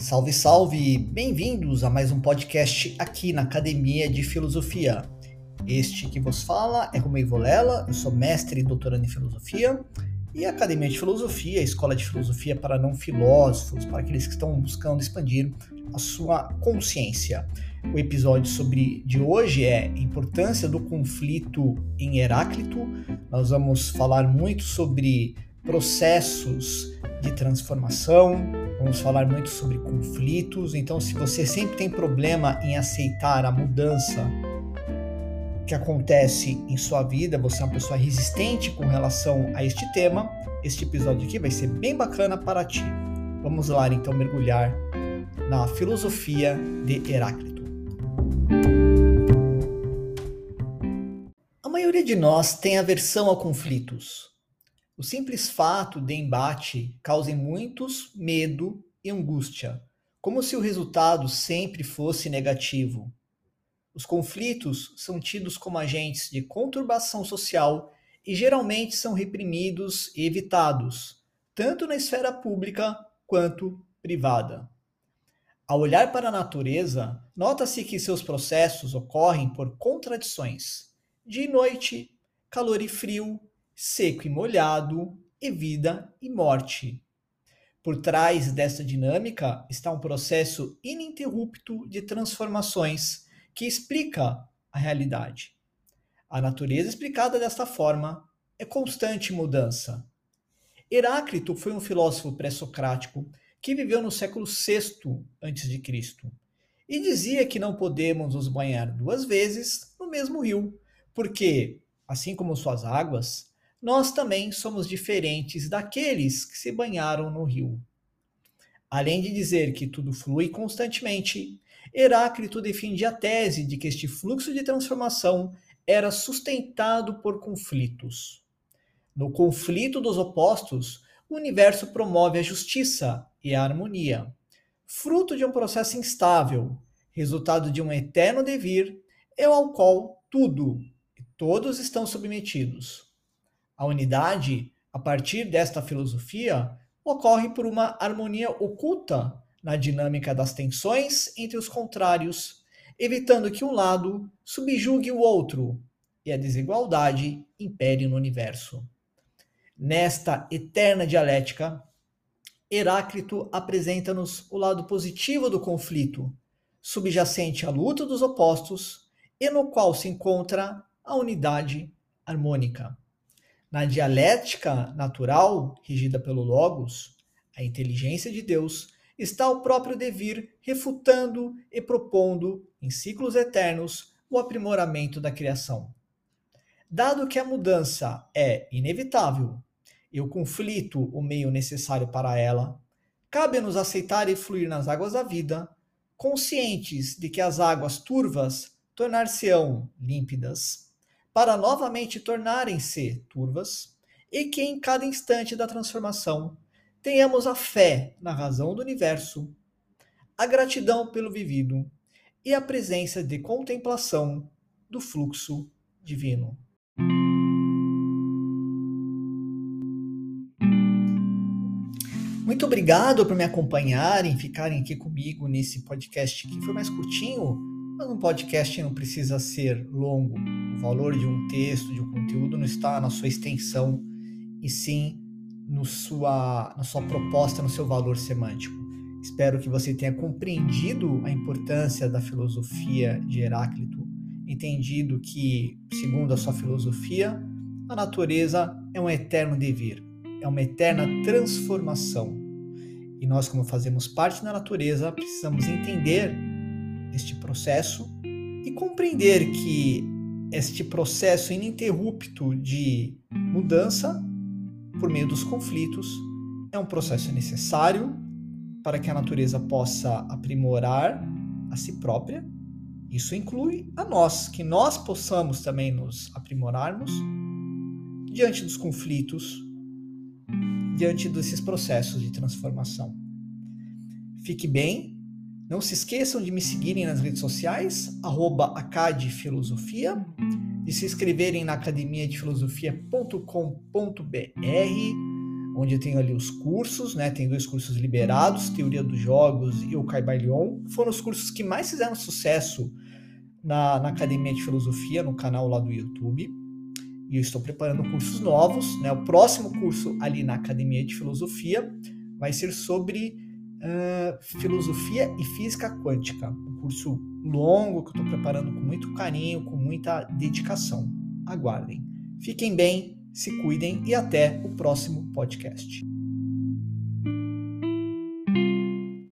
Salve, salve! Bem-vindos a mais um podcast aqui na Academia de Filosofia. Este que vos fala é Romeu Volela, eu sou mestre e doutorando em filosofia, e a Academia de Filosofia, a escola de filosofia para não filósofos, para aqueles que estão buscando expandir a sua consciência. O episódio sobre de hoje é importância do conflito em Heráclito. Nós vamos falar muito sobre processos de transformação, vamos falar muito sobre conflitos. Então, se você sempre tem problema em aceitar a mudança que acontece em sua vida, você é uma pessoa resistente com relação a este tema, este episódio aqui vai ser bem bacana para ti. Vamos lá então mergulhar na filosofia de Heráclito. A maioria de nós tem aversão a conflitos. O simples fato de embate cause muitos medo e angústia, como se o resultado sempre fosse negativo. Os conflitos são tidos como agentes de conturbação social e geralmente são reprimidos e evitados, tanto na esfera pública quanto privada. Ao olhar para a natureza, nota-se que seus processos ocorrem por contradições: dia e noite, calor e frio, seco e molhado, e vida e morte. Por trás dessa dinâmica está um processo ininterrupto de transformações que explica a realidade. A natureza explicada desta forma é constante mudança. Heráclito foi um filósofo pré-socrático que viveu no século VI a.C. e dizia que não podemos nos banhar duas vezes no mesmo rio, porque, assim como suas águas, nós também somos diferentes daqueles que se banharam no rio. Além de dizer que tudo flui constantemente, Heráclito defendia a tese de que este fluxo de transformação era sustentado por conflitos. No conflito dos opostos, o universo promove a justiça e a harmonia, fruto de um processo instável, resultado de um eterno devir, é ao qual tudo e todos estão submetidos. A unidade, a partir desta filosofia, ocorre por uma harmonia oculta na dinâmica das tensões entre os contrários, evitando que um lado subjugue o outro e a desigualdade impere no universo. Nesta eterna dialética, Heráclito apresenta-nos o lado positivo do conflito, subjacente à luta dos opostos e no qual se encontra a unidade harmônica. Na dialética natural, regida pelo Logos, a inteligência de Deus, está o próprio devir refutando e propondo, em ciclos eternos, o aprimoramento da criação. Dado que a mudança é inevitável e o conflito o meio necessário para ela, cabe-nos aceitar e fluir nas águas da vida, conscientes de que as águas turvas tornar-se-ão límpidas para novamente tornarem-se turvas, e que em cada instante da transformação tenhamos a fé na razão do universo, a gratidão pelo vivido e a presença de contemplação do fluxo divino. Muito obrigado por me acompanharem, ficarem aqui comigo nesse podcast que foi mais curtinho, mas um podcast não precisa ser longo o valor de um texto, de um conteúdo, não está na sua extensão, e sim no sua, na sua proposta, no seu valor semântico. Espero que você tenha compreendido a importância da filosofia de Heráclito, entendido que, segundo a sua filosofia, a natureza é um eterno devir, é uma eterna transformação. E nós, como fazemos parte da natureza, precisamos entender este processo e compreender que este processo ininterrupto de mudança por meio dos conflitos é um processo necessário para que a natureza possa aprimorar a si própria. Isso inclui a nós, que nós possamos também nos aprimorarmos diante dos conflitos, diante desses processos de transformação. Fique bem, não se esqueçam de me seguirem nas redes sociais, arroba acadefilosofia, de se inscreverem na academia de filosofia.com.br, onde eu tenho ali os cursos, né? Tem dois cursos liberados, Teoria dos Jogos e o Caibalion. Foram os cursos que mais fizeram sucesso na, na Academia de Filosofia, no canal lá do YouTube. E eu estou preparando cursos novos, né? O próximo curso ali na Academia de Filosofia vai ser sobre uh, Filosofia e Física Quântica. Um curso longo que eu estou preparando com muito carinho, com muita dedicação. Aguardem. Fiquem bem, se cuidem e até o próximo podcast.